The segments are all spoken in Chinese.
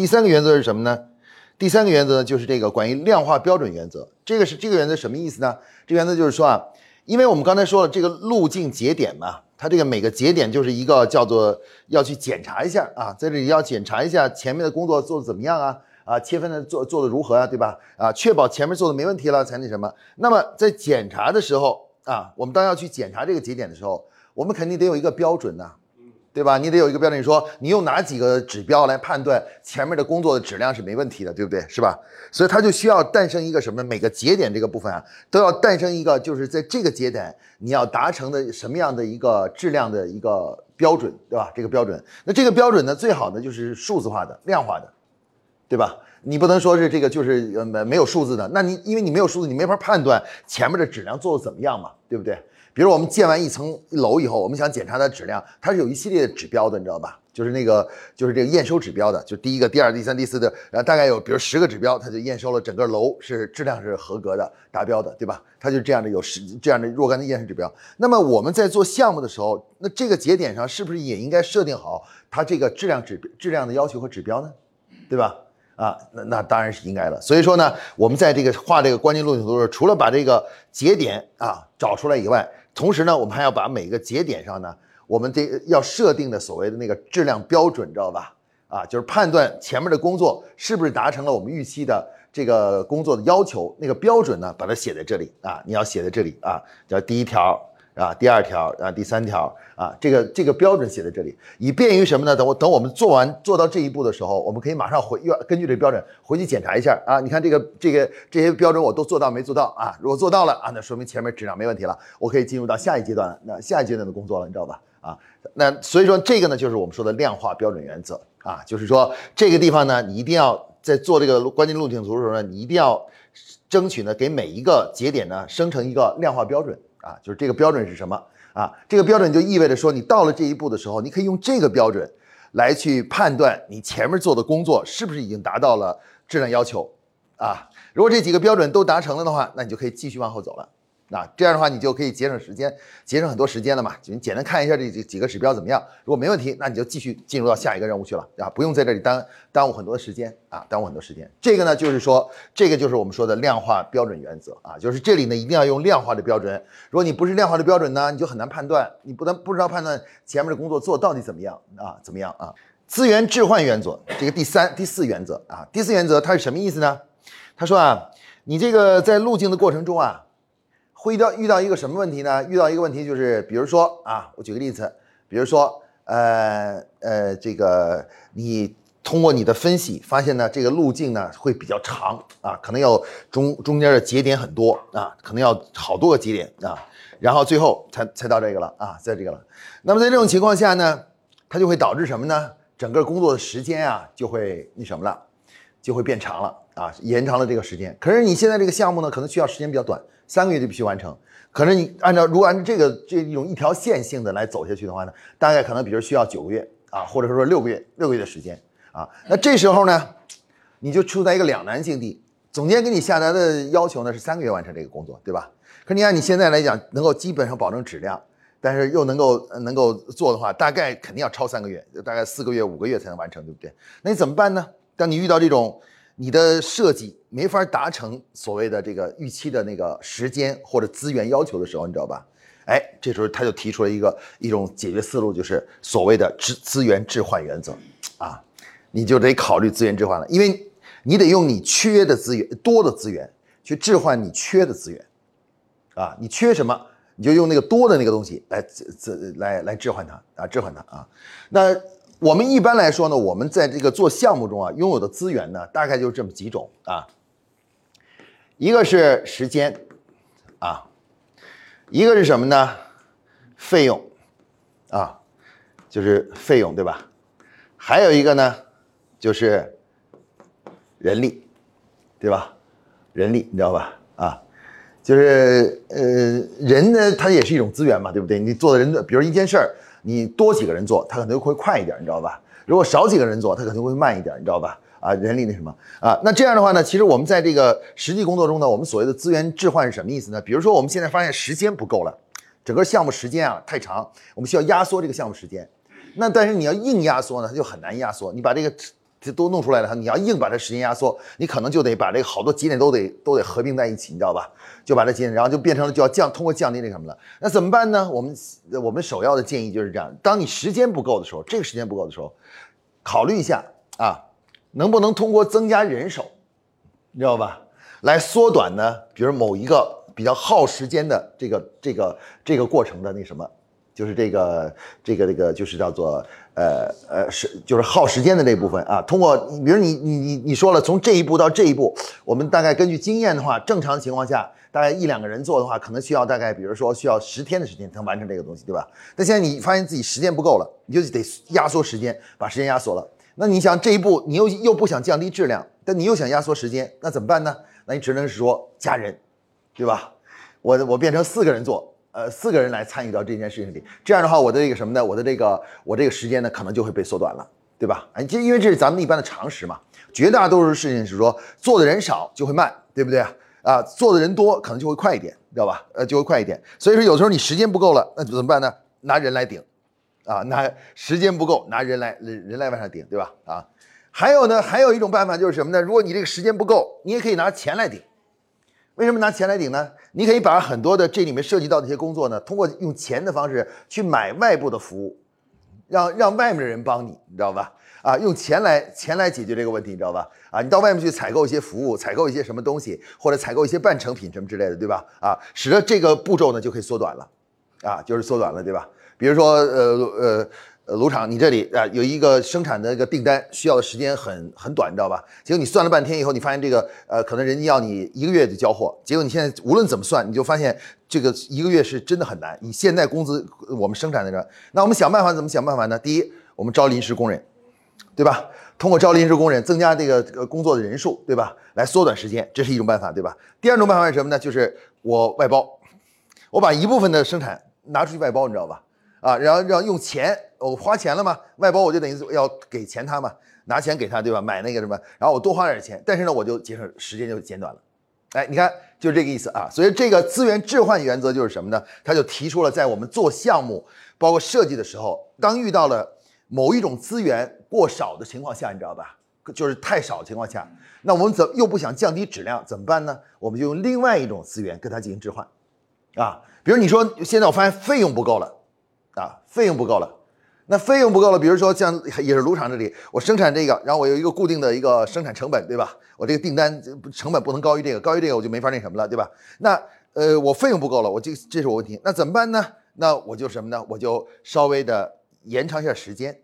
第三个原则是什么呢？第三个原则呢，就是这个关于量化标准原则。这个是这个原则什么意思呢？这原则就是说啊，因为我们刚才说了这个路径节点嘛，它这个每个节点就是一个叫做要去检查一下啊，在这里要检查一下前面的工作做的怎么样啊，啊，切分的做做的如何啊，对吧？啊，确保前面做的没问题了才那什么。那么在检查的时候啊，我们当要去检查这个节点的时候，我们肯定得有一个标准呐。对吧？你得有一个标准，你说你用哪几个指标来判断前面的工作的质量是没问题的，对不对？是吧？所以它就需要诞生一个什么？每个节点这个部分啊，都要诞生一个，就是在这个节点你要达成的什么样的一个质量的一个标准，对吧？这个标准，那这个标准呢，最好呢就是数字化的、量化的，对吧？你不能说是这个就是呃没没有数字的，那你因为你没有数字，你没法判断前面的质量做的怎么样嘛，对不对？比如我们建完一层楼以后，我们想检查它质量，它是有一系列的指标的，你知道吧？就是那个，就是这个验收指标的，就第一个、第二、第三、第四的，然后大概有比如十个指标，它就验收了整个楼是质量是合格的、达标的，对吧？它就这样的有十这样的若干的验收指标。那么我们在做项目的时候，那这个节点上是不是也应该设定好它这个质量指质量的要求和指标呢？对吧？啊，那那当然是应该的。所以说呢，我们在这个画这个关键路径图的时候，除了把这个节点啊找出来以外，同时呢，我们还要把每个节点上呢，我们这要设定的所谓的那个质量标准，知道吧？啊，就是判断前面的工作是不是达成了我们预期的这个工作的要求，那个标准呢，把它写在这里啊，你要写在这里啊，叫第一条。啊，第二条啊，第三条啊，这个这个标准写在这里，以便于什么呢？等我等我们做完做到这一步的时候，我们可以马上回要根据这个标准回去检查一下啊。你看这个这个这些标准我都做到没做到啊？如果做到了啊，那说明前面质量没问题了，我可以进入到下一阶段，那下一阶段的工作了，你知道吧？啊，那所以说这个呢，就是我们说的量化标准原则啊，就是说这个地方呢，你一定要在做这个关键路径图的时候呢，你一定要争取呢，给每一个节点呢生成一个量化标准。啊，就是这个标准是什么啊？这个标准就意味着说，你到了这一步的时候，你可以用这个标准来去判断你前面做的工作是不是已经达到了质量要求啊。如果这几个标准都达成了的话，那你就可以继续往后走了。那这样的话，你就可以节省时间，节省很多时间了嘛？就你简单看一下这几几个指标怎么样？如果没问题，那你就继续进入到下一个任务去了啊，不用在这里耽耽误很多的时间啊，耽误很多时间。这个呢，就是说，这个就是我们说的量化标准原则啊，就是这里呢一定要用量化的标准。如果你不是量化的标准呢，你就很难判断，你不能不知道判断前面的工作做到底怎么样啊？怎么样啊？资源置换原则，这个第三、第四原则啊，第四原则它是什么意思呢？他说啊，你这个在路径的过程中啊。会遇到遇到一个什么问题呢？遇到一个问题就是，比如说啊，我举个例子，比如说，呃呃，这个你通过你的分析发现呢，这个路径呢会比较长啊，可能要中中间的节点很多啊，可能要好多个节点啊，然后最后才才到这个了啊，在这个了。那么在这种情况下呢，它就会导致什么呢？整个工作的时间啊就会那什么了，就会变长了啊，延长了这个时间。可是你现在这个项目呢，可能需要时间比较短。三个月就必须完成，可是你按照如果按照这个这一种一条线性的来走下去的话呢，大概可能比如需要九个月啊，或者说六个月六个月的时间啊。那这时候呢，你就处在一个两难境地。总监给你下达的要求呢是三个月完成这个工作，对吧？可你按你现在来讲，能够基本上保证质量，但是又能够能够做的话，大概肯定要超三个月，大概四个月五个月才能完成，对不对？那你怎么办呢？当你遇到这种。你的设计没法达成所谓的这个预期的那个时间或者资源要求的时候，你知道吧？哎，这时候他就提出了一个一种解决思路，就是所谓的资资源置换原则啊，你就得考虑资源置换了，因为你得用你缺的资源多的资源去置换你缺的资源啊，你缺什么，你就用那个多的那个东西来资来来置换它啊，置换它啊，那。我们一般来说呢，我们在这个做项目中啊，拥有的资源呢，大概就是这么几种啊。一个是时间啊，一个是什么呢？费用啊，就是费用对吧？还有一个呢，就是人力，对吧？人力你知道吧？啊，就是呃，人呢，他也是一种资源嘛，对不对？你做的人，比如一件事儿。你多几个人做，他可能会快一点，你知道吧？如果少几个人做，他可能会慢一点，你知道吧？啊，人力那什么啊？那这样的话呢，其实我们在这个实际工作中呢，我们所谓的资源置换是什么意思呢？比如说我们现在发现时间不够了，整个项目时间啊太长，我们需要压缩这个项目时间。那但是你要硬压缩呢，它就很难压缩。你把这个这都弄出来了，你要硬把这时间压缩，你可能就得把这个好多节点都得都得合并在一起，你知道吧？就把这节点，然后就变成了就要降，通过降低那什么了。那怎么办呢？我们我们首要的建议就是这样：当你时间不够的时候，这个时间不够的时候，考虑一下啊，能不能通过增加人手，你知道吧？来缩短呢，比如某一个比较耗时间的这个这个这个过程的那什么。就是这个，这个，这个就是叫做，呃，呃，是就是耗时间的这部分啊。通过，比如你，你，你，你说了，从这一步到这一步，我们大概根据经验的话，正常情况下，大概一两个人做的话，可能需要大概，比如说需要十天的时间才能完成这个东西，对吧？但现在你发现自己时间不够了，你就得压缩时间，把时间压缩了。那你想这一步，你又又不想降低质量，但你又想压缩时间，那怎么办呢？那你只能是说加人，对吧？我我变成四个人做。呃，四个人来参与到这件事情里，这样的话，我的这个什么呢？我的这个我这个时间呢，可能就会被缩短了，对吧？哎，就因为这是咱们一般的常识嘛。绝大多数事情是说，做的人少就会慢，对不对啊？啊，做的人多可能就会快一点，知道吧？呃，就会快一点。所以说，有时候你时间不够了，那怎么办呢？拿人来顶，啊，拿时间不够，拿人来人人来往上顶，对吧？啊，还有呢，还有一种办法就是什么呢？如果你这个时间不够，你也可以拿钱来顶。为什么拿钱来顶呢？你可以把很多的这里面涉及到的一些工作呢，通过用钱的方式去买外部的服务，让让外面的人帮你，你知道吧？啊，用钱来钱来解决这个问题，你知道吧？啊，你到外面去采购一些服务，采购一些什么东西，或者采购一些半成品什么之类的，对吧？啊，使得这个步骤呢就可以缩短了，啊，就是缩短了，对吧？比如说，呃呃。炉厂，你这里啊有一个生产的一个订单，需要的时间很很短，你知道吧？结果你算了半天以后，你发现这个呃，可能人家要你一个月就交货，结果你现在无论怎么算，你就发现这个一个月是真的很难。以现在工资，我们生产的人，那我们想办法怎么想办法呢？第一，我们招临时工人，对吧？通过招临时工人，增加这个呃工作的人数，对吧？来缩短时间，这是一种办法，对吧？第二种办法是什么呢？就是我外包，我把一部分的生产拿出去外包，你知道吧？啊，然后让用钱，我花钱了嘛，外包我就等于要给钱他嘛，拿钱给他，对吧？买那个什么，然后我多花点钱，但是呢，我就节省时间就减短了。哎，你看，就是这个意思啊。所以这个资源置换原则就是什么呢？他就提出了，在我们做项目，包括设计的时候，当遇到了某一种资源过少的情况下，你知道吧？就是太少的情况下，那我们怎又不想降低质量，怎么办呢？我们就用另外一种资源跟它进行置换，啊，比如你说现在我发现费用不够了。费用不够了，那费用不够了，比如说像也是炉厂这里，我生产这个，然后我有一个固定的一个生产成本，对吧？我这个订单成本不能高于这个，高于这个我就没法那什么了，对吧？那呃，我费用不够了，我这这是我问题，那怎么办呢？那我就什么呢？我就稍微的延长一下时间，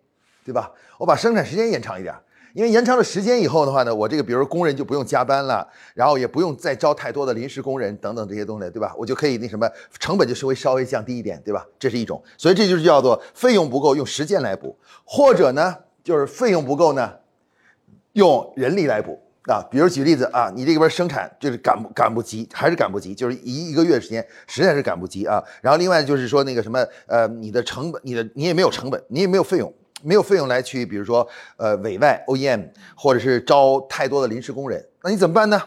对吧？我把生产时间延长一点。因为延长了时间以后的话呢，我这个比如工人就不用加班了，然后也不用再招太多的临时工人等等这些东西，对吧？我就可以那什么，成本就稍微稍微降低一点，对吧？这是一种，所以这就是叫做费用不够用时间来补，或者呢就是费用不够呢，用人力来补啊。比如举例子啊，你这边生产就是赶赶不及，还是赶不及，就是一一个月时间实在是赶不及啊。然后另外就是说那个什么呃，你的成本，你的你也没有成本，你也没有费用。没有费用来去，比如说，呃，委外 OEM，或者是招太多的临时工人，那你怎么办呢？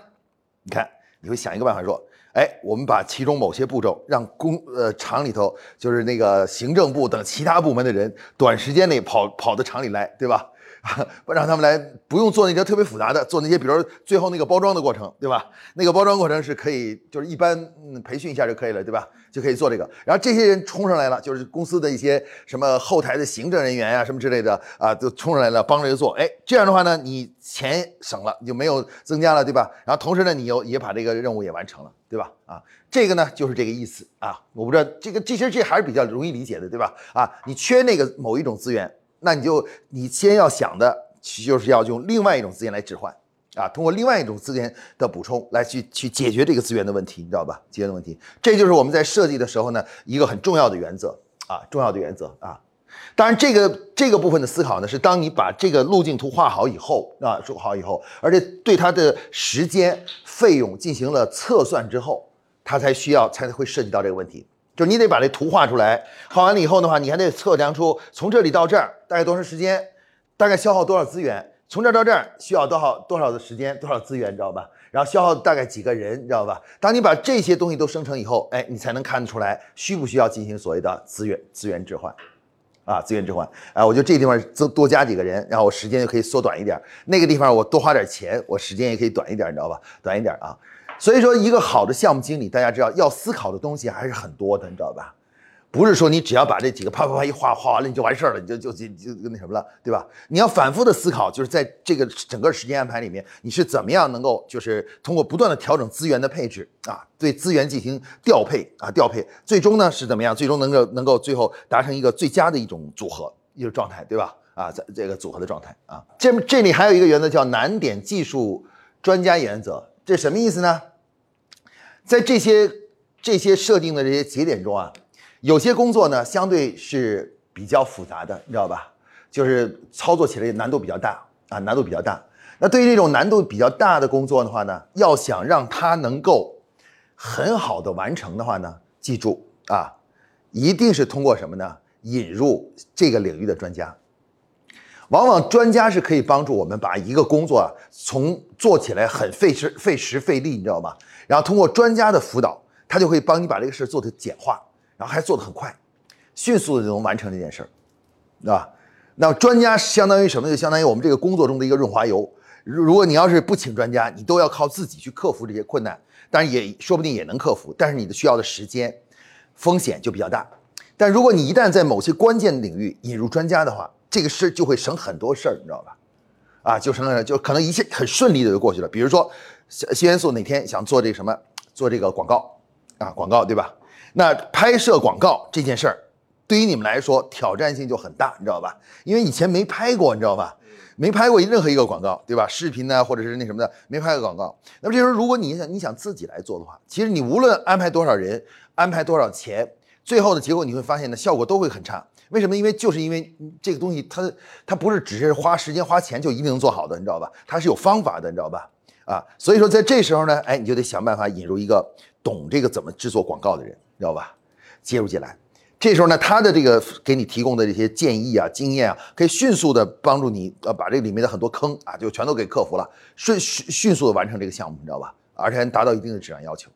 你看，你会想一个办法说，哎，我们把其中某些步骤让工呃厂里头，就是那个行政部等其他部门的人，短时间内跑跑到厂里来，对吧？不让他们来，不用做那些特别复杂的，做那些比如最后那个包装的过程，对吧？那个包装过程是可以，就是一般嗯培训一下就可以了，对吧？就可以做这个。然后这些人冲上来了，就是公司的一些什么后台的行政人员呀，什么之类的啊，都冲上来了，帮着做。哎，这样的话呢，你钱省了，你就没有增加了，对吧？然后同时呢，你又也把这个任务也完成了，对吧？啊，这个呢就是这个意思啊。我不知道这个这些这还是比较容易理解的，对吧？啊，你缺那个某一种资源。那你就你先要想的，就是要用另外一种资源来置换，啊，通过另外一种资源的补充来去去解决这个资源的问题，你知道吧？解决的问题，这就是我们在设计的时候呢一个很重要的原则啊，重要的原则啊。当然，这个这个部分的思考呢，是当你把这个路径图画好以后啊，做好以后，而且对它的时间费用进行了测算之后，它才需要才会涉及到这个问题。就你得把这图画出来，画完了以后的话，你还得测量出从这里到这儿大概多长时间，大概消耗多少资源，从这儿到这儿需要多少多少的时间，多少资源，知道吧？然后消耗大概几个人，知道吧？当你把这些东西都生成以后，哎，你才能看得出来需不需要进行所谓的资源资源置换，啊，资源置换啊，我就这地方增多加几个人，然后我时间就可以缩短一点。那个地方我多花点钱，我时间也可以短一点，你知道吧？短一点啊。所以说，一个好的项目经理，大家知道要思考的东西还是很多的，你知道吧？不是说你只要把这几个啪啪啪一画画完了你就完事儿了，你就就就就那什么了，对吧？你要反复的思考，就是在这个整个时间安排里面，你是怎么样能够就是通过不断的调整资源的配置啊，对资源进行调配啊调配，最终呢是怎么样？最终能够能够最后达成一个最佳的一种组合一个状态，对吧？啊，在这个组合的状态啊，这这里还有一个原则叫难点技术专家原则，这什么意思呢？在这些这些设定的这些节点中啊。有些工作呢，相对是比较复杂的，你知道吧？就是操作起来难度比较大啊，难度比较大。那对于这种难度比较大的工作的话呢，要想让它能够很好的完成的话呢，记住啊，一定是通过什么呢？引入这个领域的专家。往往专家是可以帮助我们把一个工作啊，从做起来很费时、费时、费力，你知道吗？然后通过专家的辅导，他就会帮你把这个事做的简化。然后还做得很快，迅速的就能完成这件事儿，对吧？那专家相当于什么？就相当于我们这个工作中的一个润滑油。如如果你要是不请专家，你都要靠自己去克服这些困难，但是也说不定也能克服，但是你的需要的时间风险就比较大。但如果你一旦在某些关键领域引入专家的话，这个事就会省很多事儿，你知道吧？啊，就省了，就可能一切很顺利的就过去了。比如说，新元素哪天想做这什么，做这个广告啊，广告对吧？那拍摄广告这件事儿，对于你们来说挑战性就很大，你知道吧？因为以前没拍过，你知道吧？没拍过任何一个广告，对吧？视频呢，或者是那什么的，没拍过广告。那么这时候，如果你想你想自己来做的话，其实你无论安排多少人，安排多少钱，最后的结果你会发现呢，效果都会很差。为什么？因为就是因为这个东西，它它不是只是花时间花钱就一定能做好的，你知道吧？它是有方法的，你知道吧？啊，所以说在这时候呢，哎，你就得想办法引入一个懂这个怎么制作广告的人。你知道吧？介入进来，这时候呢，他的这个给你提供的这些建议啊、经验啊，可以迅速的帮助你呃把这里面的很多坑啊，就全都给克服了，迅迅迅速的完成这个项目，你知道吧？而且还达到一定的质量要求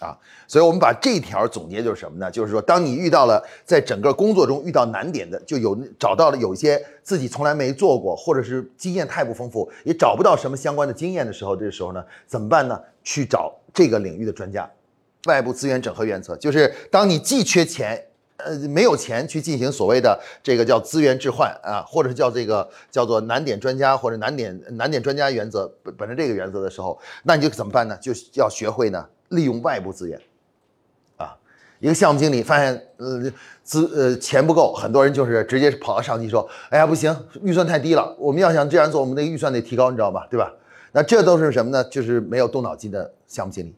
啊。所以我们把这条总结就是什么呢？就是说，当你遇到了在整个工作中遇到难点的，就有找到了有一些自己从来没做过，或者是经验太不丰富，也找不到什么相关的经验的时候，这时候呢，怎么办呢？去找这个领域的专家。外部资源整合原则就是，当你既缺钱，呃，没有钱去进行所谓的这个叫资源置换啊，或者是叫这个叫做难点专家或者难点难点专家原则，本本着这个原则的时候，那你就怎么办呢？就要学会呢利用外部资源，啊，一个项目经理发现呃资呃钱不够，很多人就是直接跑到上级说，哎呀不行，预算太低了，我们要想这样做，我们那个预算得提高，你知道吧？对吧？那这都是什么呢？就是没有动脑筋的项目经理。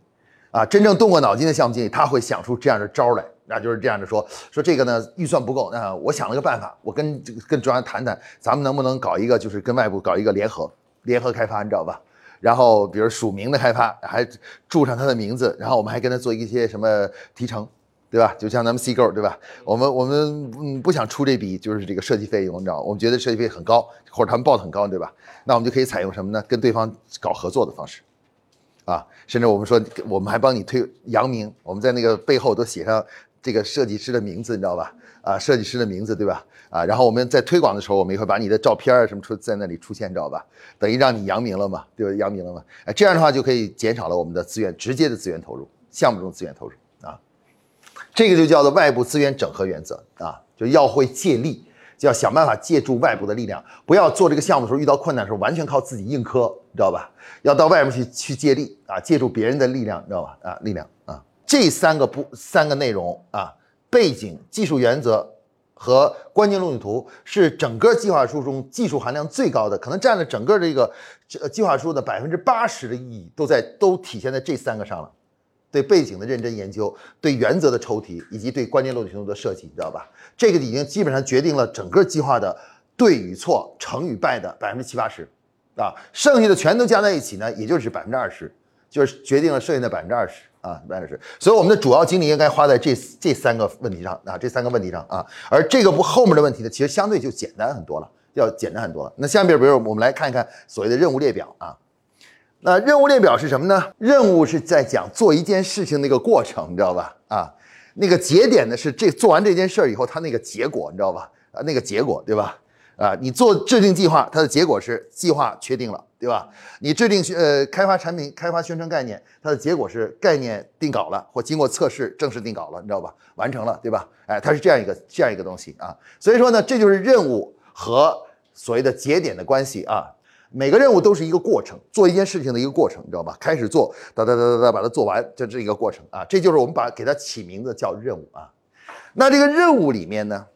啊，真正动过脑筋的项目经理，他会想出这样的招来，那就是这样的说说这个呢，预算不够，那我想了个办法，我跟这个跟专家谈谈，咱们能不能搞一个，就是跟外部搞一个联合联合开发，你知道吧？然后比如署名的开发，还注上他的名字，然后我们还跟他做一些什么提成，对吧？就像咱们 C 购，对吧？我们我们嗯不想出这笔就是这个设计费用，你知道，我们觉得设计费很高，或者他们报的很高，对吧？那我们就可以采用什么呢？跟对方搞合作的方式。啊，甚至我们说，我们还帮你推扬名，我们在那个背后都写上这个设计师的名字，你知道吧？啊，设计师的名字，对吧？啊，然后我们在推广的时候，我们也会把你的照片什么出在那里出现，知道吧？等于让你扬名了嘛，对吧？扬名了嘛？哎，这样的话就可以减少了我们的资源直接的资源投入，项目中资源投入啊，这个就叫做外部资源整合原则啊，就要会借力。就要想办法借助外部的力量，不要做这个项目的时候遇到困难的时候完全靠自己硬磕，知道吧？要到外面去去借力啊，借助别人的力量，知道吧？啊，力量啊，这三个不三个内容啊，背景、技术原则和关键路径图是整个计划书中技术含量最高的，可能占了整个这个这计划书的百分之八十的意义都在都体现在这三个上了。对背景的认真研究，对原则的抽题，以及对关键路径图的设计，你知道吧？这个已经基本上决定了整个计划的对与错、成与败的百分之七八十，啊，剩下的全都加在一起呢，也就是百分之二十，就是决定了剩下的百分之二十啊，百分之二十。所以我们的主要精力应该花在这这三个问题上啊，这三个问题上啊。而这个不后面的问题呢，其实相对就简单很多了，要简单很多了。那下面比如我们来看一看所谓的任务列表啊。那任务列表是什么呢？任务是在讲做一件事情那个过程，你知道吧？啊，那个节点呢是这做完这件事儿以后，它那个结果，你知道吧？啊那个结果，对吧？啊，你做制定计划，它的结果是计划确定了，对吧？你制定呃开发产品、开发宣传概念，它的结果是概念定稿了，或经过测试正式定稿了，你知道吧？完成了，对吧？哎，它是这样一个这样一个东西啊。所以说呢，这就是任务和所谓的节点的关系啊。每个任务都是一个过程，做一件事情的一个过程，你知道吧？开始做，哒哒哒哒哒，把它做完，就这一个过程啊。这就是我们把给它起名字叫任务啊。那这个任务里面呢？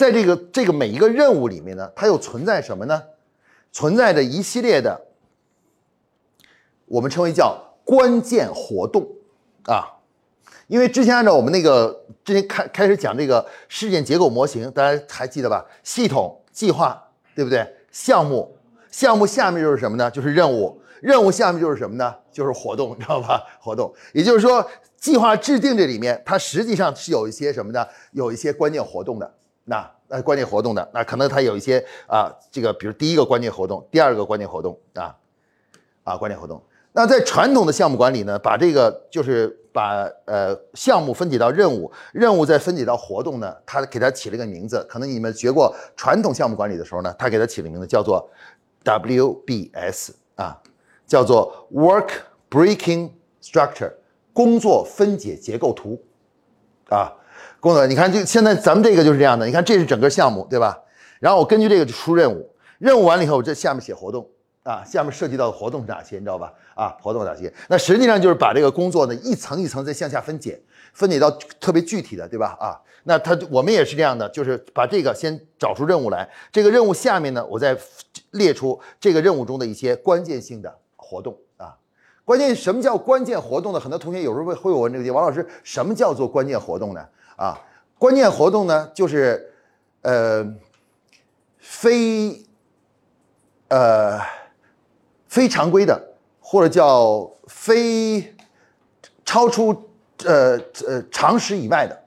在这个这个每一个任务里面呢，它又存在什么呢？存在着一系列的，我们称为叫关键活动啊。因为之前按照我们那个之前开开始讲这个事件结构模型，大家还记得吧？系统、计划，对不对？项目，项目下面就是什么呢？就是任务，任务下面就是什么呢？就是活动，知道吧？活动，也就是说，计划制定这里面，它实际上是有一些什么呢？有一些关键活动的。那那关键活动的那可能它有一些啊，这个比如第一个关键活动，第二个关键活动啊啊关键活动。那在传统的项目管理呢，把这个就是把呃项目分解到任务，任务再分解到活动呢，它给它起了个名字。可能你们学过传统项目管理的时候呢，它给它起了名字叫做 WBS 啊，叫做 Work Breaking Structure 工作分解结构图啊。工作，你看，就现在咱们这个就是这样的。你看，这是整个项目，对吧？然后我根据这个出任务，任务完了以后，我这下面写活动啊，下面涉及到的活动是哪些，你知道吧？啊，活动哪些？那实际上就是把这个工作呢一层一层再向下分解，分解到特别具体的，对吧？啊，那他我们也是这样的，就是把这个先找出任务来，这个任务下面呢，我再列出这个任务中的一些关键性的活动啊。关键什么叫关键活动呢？很多同学有时候会会问这个题，王老师，什么叫做关键活动呢？啊，关键活动呢，就是呃，非呃非常规的，或者叫非超出呃呃常识以外的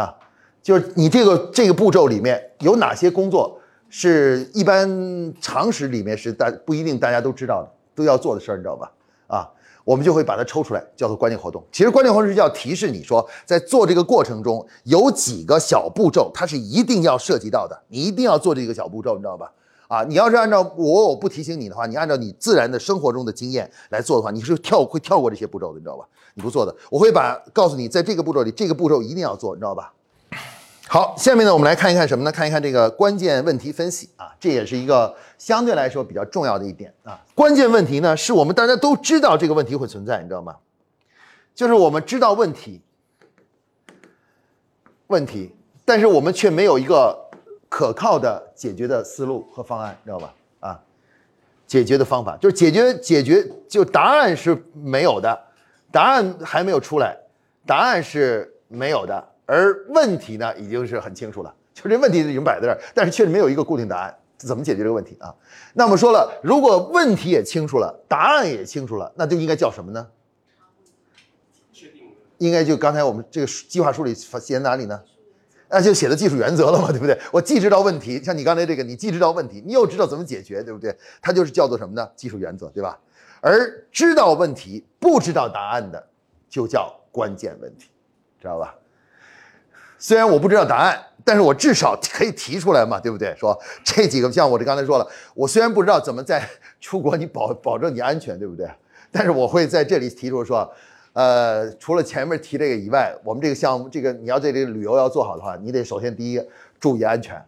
啊，就是你这个这个步骤里面有哪些工作是一般常识里面是大不一定大家都知道的，都要做的事儿，你知道吧？啊。我们就会把它抽出来，叫做关键活动。其实关键活动是要提示你说，在做这个过程中有几个小步骤，它是一定要涉及到的，你一定要做这个小步骤，你知道吧？啊，你要是按照我我不提醒你的话，你按照你自然的生活中的经验来做的话，你是跳会跳过这些步骤的，你知道吧？你不做的，我会把告诉你，在这个步骤里，这个步骤一定要做，你知道吧？好，下面呢，我们来看一看什么呢？看一看这个关键问题分析啊，这也是一个相对来说比较重要的一点啊。关键问题呢，是我们大家都知道这个问题会存在，你知道吗？就是我们知道问题，问题，但是我们却没有一个可靠的解决的思路和方案，知道吧？啊，解决的方法就是解决解决，就答案是没有的，答案还没有出来，答案是没有的。而问题呢，已经是很清楚了，就这问题已经摆在这儿，但是确实没有一个固定答案，怎么解决这个问题啊？那我们说了，如果问题也清楚了，答案也清楚了，那就应该叫什么呢？应该就刚才我们这个计划书里写在哪里呢？那就写的技术原则了嘛，对不对？我既知道问题，像你刚才这个，你既知道问题，你又知道怎么解决，对不对？它就是叫做什么呢？技术原则，对吧？而知道问题不知道答案的，就叫关键问题，知道吧？虽然我不知道答案，但是我至少可以提出来嘛，对不对？说这几个，像我这刚才说了，我虽然不知道怎么在出国你保保证你安全，对不对？但是我会在这里提出说，呃，除了前面提这个以外，我们这个项目，这个你要在这个旅游要做好的话，你得首先第一注意安全，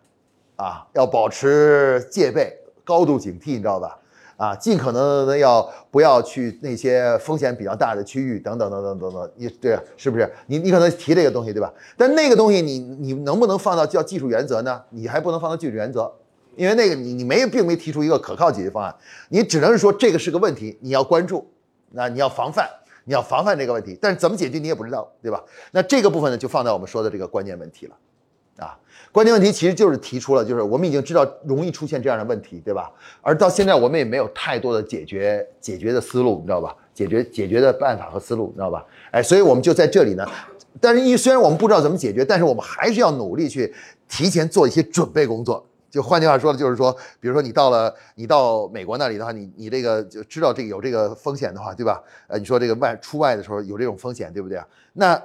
啊，要保持戒备，高度警惕，你知道吧？啊，尽可能的要不要去那些风险比较大的区域，等等等等等等，你对是不是？你你可能提这个东西对吧？但那个东西你你能不能放到叫技术原则呢？你还不能放到技术原则，因为那个你你没并没提出一个可靠解决方案，你只能是说这个是个问题，你要关注，那你要防范，你要防范这个问题，但是怎么解决你也不知道，对吧？那这个部分呢，就放在我们说的这个关键问题了。啊，关键问题其实就是提出了，就是我们已经知道容易出现这样的问题，对吧？而到现在我们也没有太多的解决解决的思路，你知道吧？解决解决的办法和思路，你知道吧？哎，所以我们就在这里呢。但是，一虽然我们不知道怎么解决，但是我们还是要努力去提前做一些准备工作。就换句话说的，就是说，比如说你到了你到美国那里的话，你你这个就知道这个有这个风险的话，对吧？呃，你说这个外出外的时候有这种风险，对不对啊？那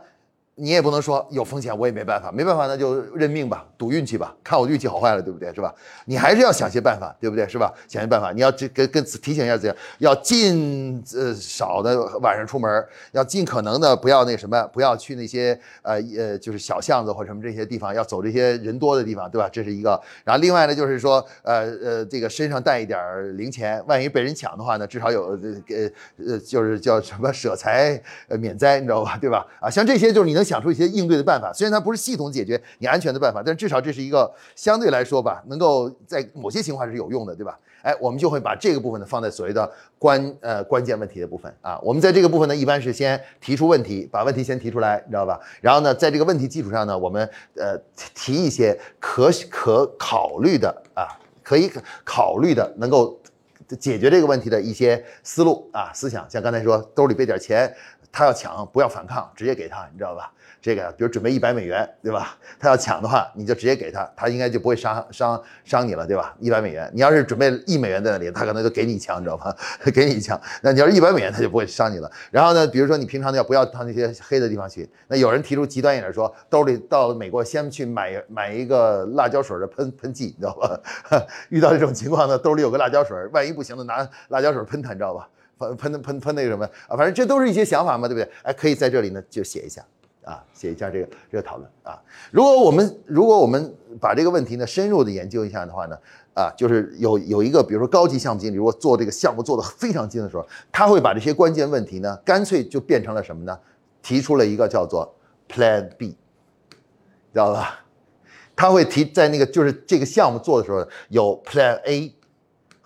你也不能说有风险，我也没办法，没办法那就认命吧，赌运气吧，看我运气好坏了，对不对？是吧？你还是要想些办法，对不对？是吧？想些办法，你要这跟跟提醒一下自己，要尽呃少的晚上出门，要尽可能的不要那什么，不要去那些呃呃就是小巷子或什么这些地方，要走这些人多的地方，对吧？这是一个。然后另外呢，就是说呃呃这个身上带一点零钱，万一被人抢的话呢，至少有呃呃就是叫什么舍财呃免灾，你知道吧？对吧？啊，像这些就是你能。想出一些应对的办法，虽然它不是系统解决你安全的办法，但至少这是一个相对来说吧，能够在某些情况是有用的，对吧？哎，我们就会把这个部分呢放在所谓的关呃关键问题的部分啊。我们在这个部分呢，一般是先提出问题，把问题先提出来，你知道吧？然后呢，在这个问题基础上呢，我们呃提一些可可考虑的啊，可以考虑的能够解决这个问题的一些思路啊思想，像刚才说兜里备点钱，他要抢不要反抗，直接给他，你知道吧？这个，比如准备一百美元，对吧？他要抢的话，你就直接给他，他应该就不会伤伤伤你了，对吧？一百美元，你要是准备一美元在那里，他可能就给你一枪，你知道吗？给你一枪。那你要是一百美元，他就不会伤你了。然后呢，比如说你平常要不要到那些黑的地方去？那有人提出极端一点说，兜里到美国先去买买一个辣椒水的喷喷剂，你知道吧？遇到这种情况呢，兜里有个辣椒水，万一不行了，拿辣椒水喷他，你知道吧？喷喷喷喷那个什么啊？反正这都是一些想法嘛，对不对？哎，可以在这里呢就写一下。啊，写一下这个这个讨论啊。如果我们如果我们把这个问题呢深入的研究一下的话呢，啊，就是有有一个比如说高级项目经理，如果做这个项目做的非常精的时候，他会把这些关键问题呢，干脆就变成了什么呢？提出了一个叫做 Plan B，知道吧？他会提在那个就是这个项目做的时候有 Plan A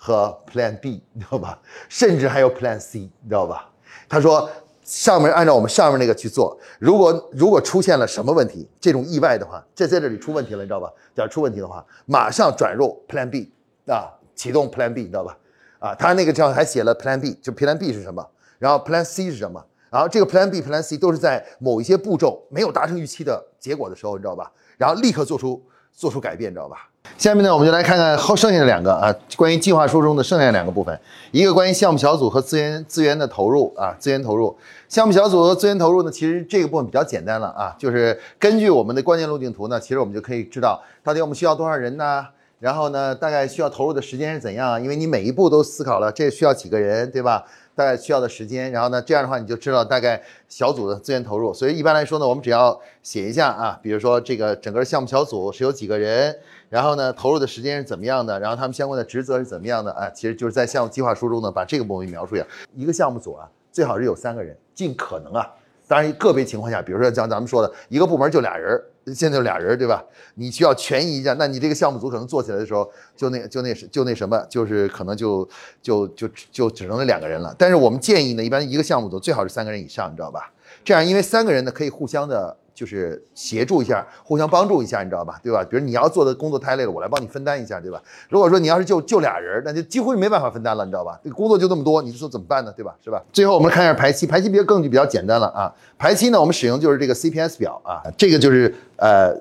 和 Plan B，你知道吧？甚至还有 Plan C，你知道吧？他说。上面按照我们上面那个去做，如果如果出现了什么问题，这种意外的话，这在这里出问题了，你知道吧？假如出问题的话，马上转入 Plan B 啊，启动 Plan B，你知道吧？啊，他那个上还写了 Plan B，就 Plan B 是什么？然后 Plan C 是什么？然后这个 Plan B、Plan C 都是在某一些步骤没有达成预期的结果的时候，你知道吧？然后立刻做出做出改变，你知道吧？下面呢，我们就来看看后剩下的两个啊，关于计划书中的剩下两个部分，一个关于项目小组和资源资源的投入啊，资源投入，项目小组和资源投入呢，其实这个部分比较简单了啊，就是根据我们的关键路径图呢，其实我们就可以知道到底我们需要多少人呢？然后呢，大概需要投入的时间是怎样？因为你每一步都思考了，这需要几个人，对吧？大概需要的时间，然后呢，这样的话你就知道大概小组的资源投入。所以一般来说呢，我们只要写一下啊，比如说这个整个项目小组是有几个人。然后呢，投入的时间是怎么样的？然后他们相关的职责是怎么样的？啊，其实就是在项目计划书中呢，把这个部分描述一下。一个项目组啊，最好是有三个人，尽可能啊。当然，个别情况下，比如说像咱们说的一个部门就俩人，现在就俩人，对吧？你需要权益一下，那你这个项目组可能做起来的时候，就那就那就那什么，就是可能就就就就只能那两个人了。但是我们建议呢，一般一个项目组最好是三个人以上，你知道吧？这样，因为三个人呢可以互相的。就是协助一下，互相帮助一下，你知道吧？对吧？比如你要做的工作太累了，我来帮你分担一下，对吧？如果说你要是就就俩人，那就几乎没办法分担了，你知道吧？这个工作就这么多，你说怎么办呢？对吧？是吧？最后我们看一下排期，排期比较更就比较简单了啊。排期呢，我们使用就是这个 CPS 表啊，这个就是呃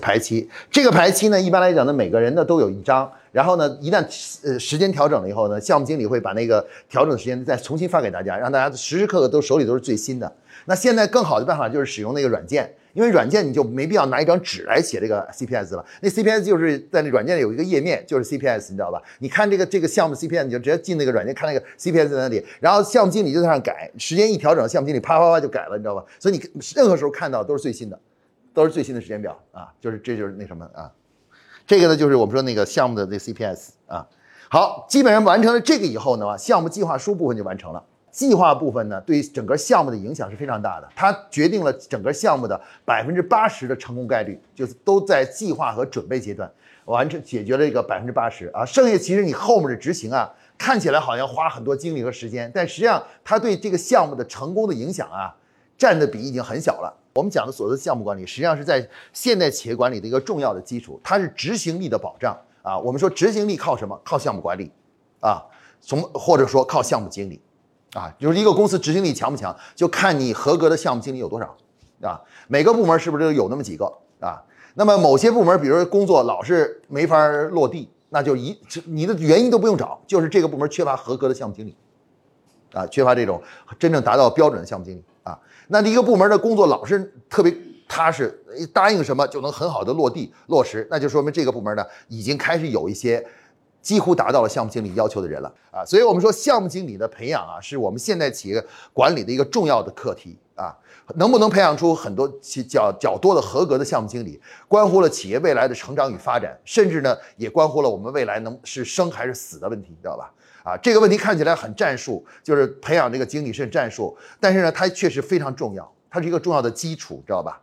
排期。这个排期呢，一般来讲呢，每个人呢都有一张，然后呢，一旦呃时间调整了以后呢，项目经理会把那个调整的时间再重新发给大家，让大家时时刻刻都手里都是最新的。那现在更好的办法就是使用那个软件，因为软件你就没必要拿一张纸来写这个 CPS 了。那 CPS 就是在那软件里有一个页面，就是 CPS，你知道吧？你看这个这个项目 CPS，你就直接进那个软件看那个 CPS 在那里，然后项目经理就在上改，时间一调整，项目经理啪啪啪就改了，你知道吧？所以你任何时候看到都是最新的，都是最新的时间表啊，就是这就是那什么啊，这个呢就是我们说那个项目的那 CPS 啊。好，基本上完成了这个以后呢，项目计划书部分就完成了。计划部分呢，对整个项目的影响是非常大的，它决定了整个项目的百分之八十的成功概率，就是都在计划和准备阶段完成解决了一个百分之八十啊，剩下其实你后面的执行啊，看起来好像花很多精力和时间，但实际上它对这个项目的成功的影响啊，占的比已经很小了。我们讲的所谓的项目管理，实际上是在现代企业管理的一个重要的基础，它是执行力的保障啊。我们说执行力靠什么？靠项目管理啊，从或者说靠项目经理。啊，就是一个公司执行力强不强，就看你合格的项目经理有多少，啊，每个部门是不是都有那么几个啊？那么某些部门，比如说工作老是没法落地，那就一你的原因都不用找，就是这个部门缺乏合格的项目经理，啊，缺乏这种真正达到标准的项目经理啊。那一个部门的工作老是特别踏实，答应什么就能很好的落地落实，那就说明这个部门呢已经开始有一些几乎达到了项目经理要求的人了啊。所以我们说项目经理的培养啊，是我们现代企业管理的一个重要的课题啊。能不能培养出很多较较多的合格的项目经理，关乎了企业未来的成长与发展，甚至呢也关乎了我们未来能是生还是死的问题，你知道吧？啊，这个问题看起来很战术，就是培养这个经理是战术，但是呢，它确实非常重要，它是一个重要的基础，知道吧？